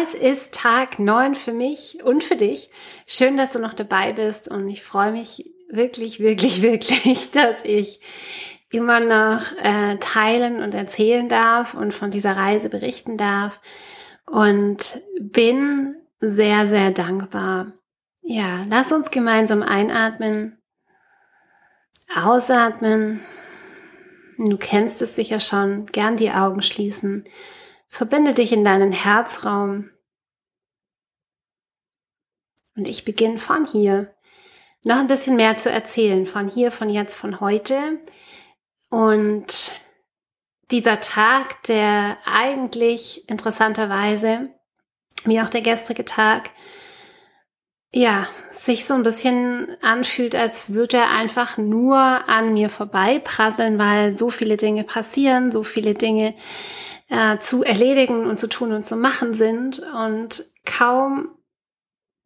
Heute ist Tag 9 für mich und für dich. Schön, dass du noch dabei bist und ich freue mich wirklich, wirklich, wirklich, dass ich immer noch äh, teilen und erzählen darf und von dieser Reise berichten darf und bin sehr, sehr dankbar. Ja, lass uns gemeinsam einatmen, ausatmen. Du kennst es sicher schon. Gern die Augen schließen. Verbinde dich in deinen Herzraum. Und ich beginne von hier noch ein bisschen mehr zu erzählen. Von hier, von jetzt, von heute. Und dieser Tag, der eigentlich interessanterweise, wie auch der gestrige Tag, ja, sich so ein bisschen anfühlt, als würde er einfach nur an mir vorbeiprasseln, weil so viele Dinge passieren, so viele Dinge äh, zu erledigen und zu tun und zu machen sind und kaum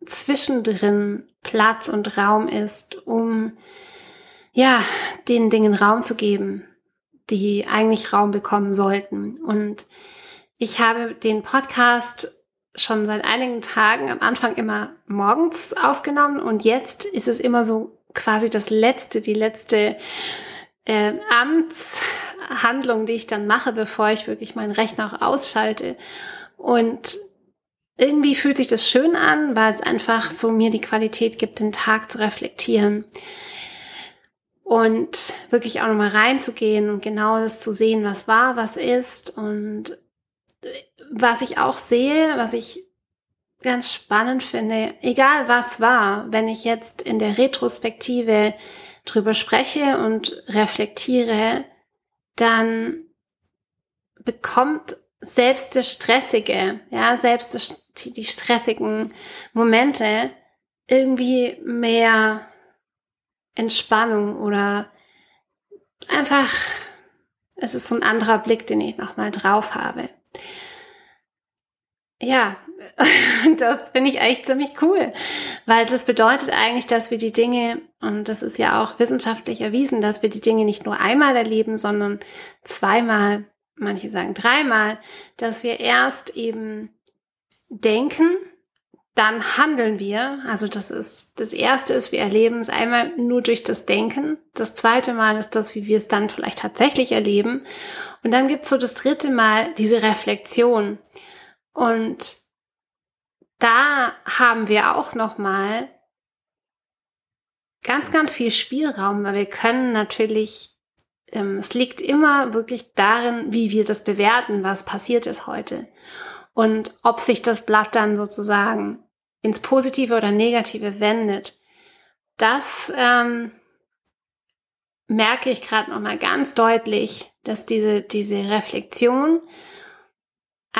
zwischendrin Platz und Raum ist, um ja, den Dingen Raum zu geben, die eigentlich Raum bekommen sollten. Und ich habe den Podcast schon seit einigen Tagen am Anfang immer morgens aufgenommen und jetzt ist es immer so quasi das letzte, die letzte äh, Amtshandlung, die ich dann mache, bevor ich wirklich meinen Rechner auch ausschalte. Und irgendwie fühlt sich das schön an, weil es einfach so mir die Qualität gibt, den Tag zu reflektieren und wirklich auch nochmal reinzugehen und genau das zu sehen, was war, was ist und was ich auch sehe, was ich ganz spannend finde, egal was war, wenn ich jetzt in der Retrospektive drüber spreche und reflektiere, dann bekommt selbst das Stressige, ja, selbst das, die stressigen Momente irgendwie mehr Entspannung oder einfach, es ist so ein anderer Blick, den ich nochmal drauf habe. Ja, das finde ich eigentlich ziemlich cool, weil das bedeutet eigentlich, dass wir die Dinge, und das ist ja auch wissenschaftlich erwiesen, dass wir die Dinge nicht nur einmal erleben, sondern zweimal, manche sagen dreimal, dass wir erst eben denken, dann handeln wir. Also das ist, das erste ist, wir erleben es einmal nur durch das Denken. Das zweite Mal ist das, wie wir es dann vielleicht tatsächlich erleben. Und dann gibt's so das dritte Mal diese Reflexion. Und da haben wir auch nochmal ganz, ganz viel Spielraum, weil wir können natürlich, ähm, es liegt immer wirklich darin, wie wir das bewerten, was passiert ist heute. Und ob sich das Blatt dann sozusagen ins Positive oder Negative wendet, das ähm, merke ich gerade nochmal ganz deutlich, dass diese, diese Reflexion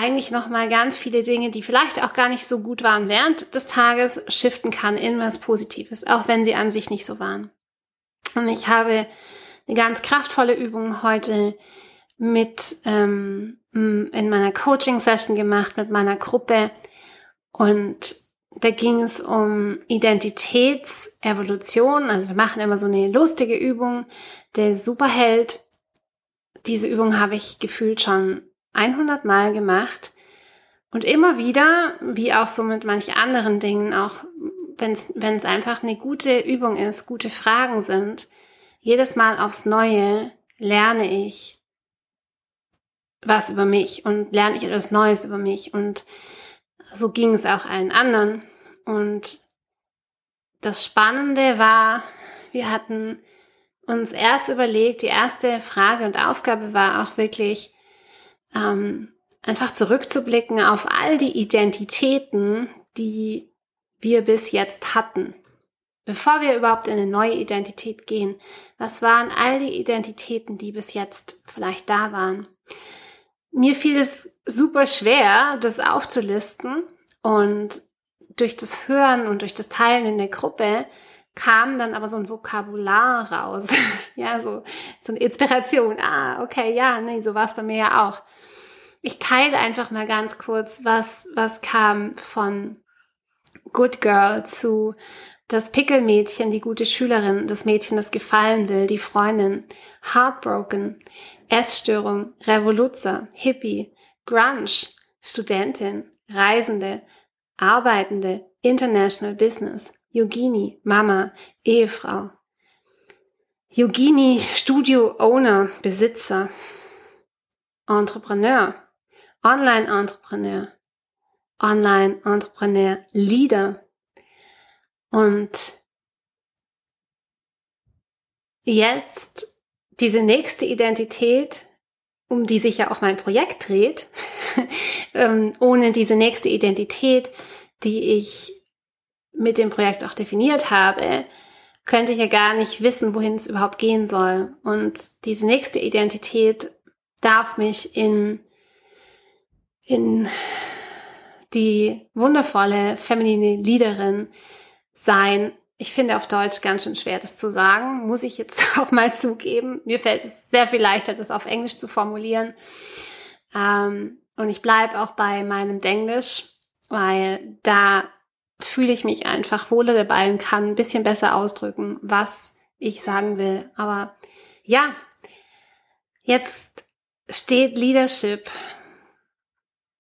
eigentlich nochmal ganz viele Dinge, die vielleicht auch gar nicht so gut waren während des Tages, shiften kann in was Positives, auch wenn sie an sich nicht so waren. Und ich habe eine ganz kraftvolle Übung heute mit ähm, in meiner Coaching-Session gemacht mit meiner Gruppe und da ging es um Identitätsevolution. Also wir machen immer so eine lustige Übung, der Superheld. Diese Übung habe ich gefühlt schon 100 Mal gemacht. Und immer wieder, wie auch so mit manch anderen Dingen, auch wenn es einfach eine gute Übung ist, gute Fragen sind, jedes Mal aufs Neue lerne ich was über mich und lerne ich etwas Neues über mich. Und so ging es auch allen anderen. Und das Spannende war, wir hatten uns erst überlegt, die erste Frage und Aufgabe war auch wirklich, ähm, einfach zurückzublicken auf all die Identitäten, die wir bis jetzt hatten. Bevor wir überhaupt in eine neue Identität gehen, was waren all die Identitäten, die bis jetzt vielleicht da waren? Mir fiel es super schwer, das aufzulisten und durch das Hören und durch das Teilen in der Gruppe kam dann aber so ein Vokabular raus. ja, so, so eine Inspiration. Ah, okay, ja, nee, so war es bei mir ja auch. Ich teile einfach mal ganz kurz, was, was kam von Good Girl zu das Pickelmädchen, die gute Schülerin, das Mädchen, das gefallen will, die Freundin, Heartbroken, Essstörung, Revoluzer, Hippie, Grunge, Studentin, Reisende, Arbeitende, International Business, Yogini, Mama, Ehefrau. Yogini, Studio Owner, Besitzer, Entrepreneur, Online-Entrepreneur, Online-Entrepreneur, Leader. Und jetzt diese nächste Identität, um die sich ja auch mein Projekt dreht, ähm, ohne diese nächste Identität, die ich mit dem Projekt auch definiert habe, könnte ich ja gar nicht wissen, wohin es überhaupt gehen soll. Und diese nächste Identität darf mich in, in die wundervolle feminine Leaderin sein. Ich finde auf Deutsch ganz schön schwer, das zu sagen, muss ich jetzt auch mal zugeben. Mir fällt es sehr viel leichter, das auf Englisch zu formulieren. Ähm, und ich bleibe auch bei meinem Denglisch, weil da fühle ich mich einfach wohler dabei und kann ein bisschen besser ausdrücken, was ich sagen will. Aber ja, jetzt steht Leadership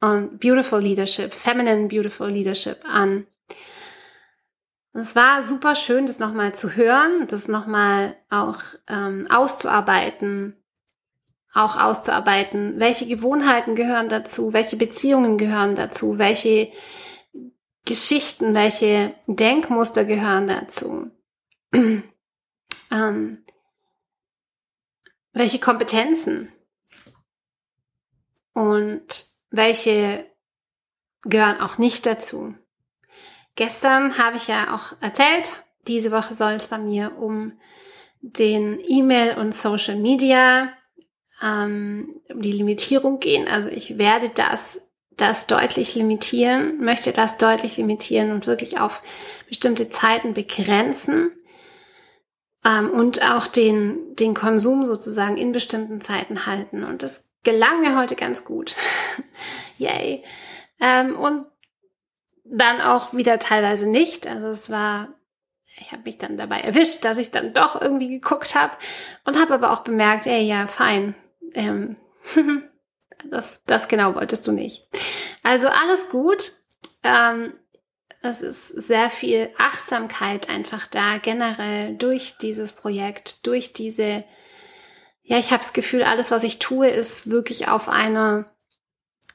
und Beautiful Leadership, Feminine Beautiful Leadership an. es war super schön, das nochmal zu hören, das nochmal auch ähm, auszuarbeiten, auch auszuarbeiten, welche Gewohnheiten gehören dazu, welche Beziehungen gehören dazu, welche Geschichten, welche Denkmuster gehören dazu, ähm, welche Kompetenzen und welche gehören auch nicht dazu. Gestern habe ich ja auch erzählt, diese Woche soll es bei mir um den E-Mail und Social Media ähm, um die Limitierung gehen. Also ich werde das, das deutlich limitieren, möchte das deutlich limitieren und wirklich auf bestimmte Zeiten begrenzen ähm, und auch den, den Konsum sozusagen in bestimmten Zeiten halten. Und das gelang mir heute ganz gut. Yay. Ähm, und dann auch wieder teilweise nicht. Also es war ich habe mich dann dabei erwischt, dass ich dann doch irgendwie geguckt habe und habe aber auch bemerkt, ey, ja, fein, ähm, das, das genau wolltest du nicht. Also alles gut. Ähm, es ist sehr viel Achtsamkeit einfach da, generell durch dieses Projekt, durch diese, ja, ich habe das Gefühl, alles, was ich tue, ist wirklich auf einer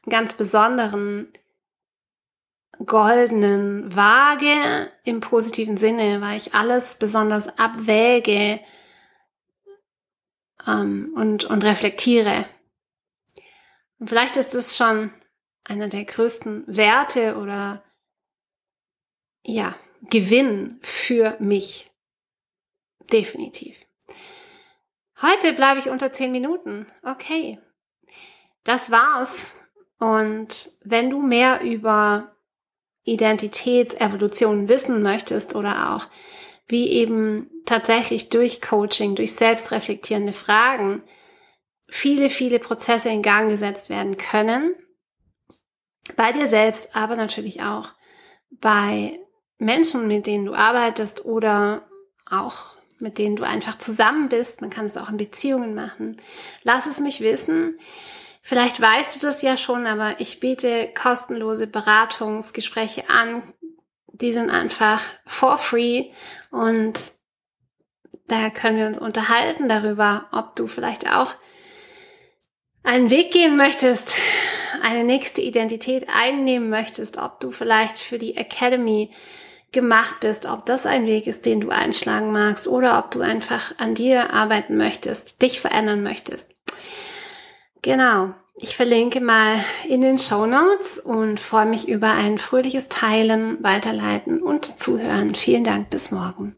ganz besonderen goldenen Waage im positiven Sinne, weil ich alles besonders abwäge, ähm, und, und reflektiere. Und vielleicht ist es schon einer der größten Werte oder ja, Gewinn für mich. Definitiv. Heute bleibe ich unter zehn Minuten. Okay. Das war's. Und wenn du mehr über Identitätsevolution wissen möchtest oder auch wie eben tatsächlich durch Coaching, durch selbstreflektierende Fragen viele, viele Prozesse in Gang gesetzt werden können. Bei dir selbst, aber natürlich auch bei Menschen, mit denen du arbeitest oder auch mit denen du einfach zusammen bist. Man kann es auch in Beziehungen machen. Lass es mich wissen. Vielleicht weißt du das ja schon, aber ich biete kostenlose Beratungsgespräche an, die sind einfach for free und da können wir uns unterhalten darüber, ob du vielleicht auch einen Weg gehen möchtest, eine nächste Identität einnehmen möchtest, ob du vielleicht für die Academy gemacht bist, ob das ein Weg ist, den du einschlagen magst oder ob du einfach an dir arbeiten möchtest, dich verändern möchtest. Genau. Ich verlinke mal in den Show Notes und freue mich über ein fröhliches Teilen, Weiterleiten und Zuhören. Vielen Dank. Bis morgen.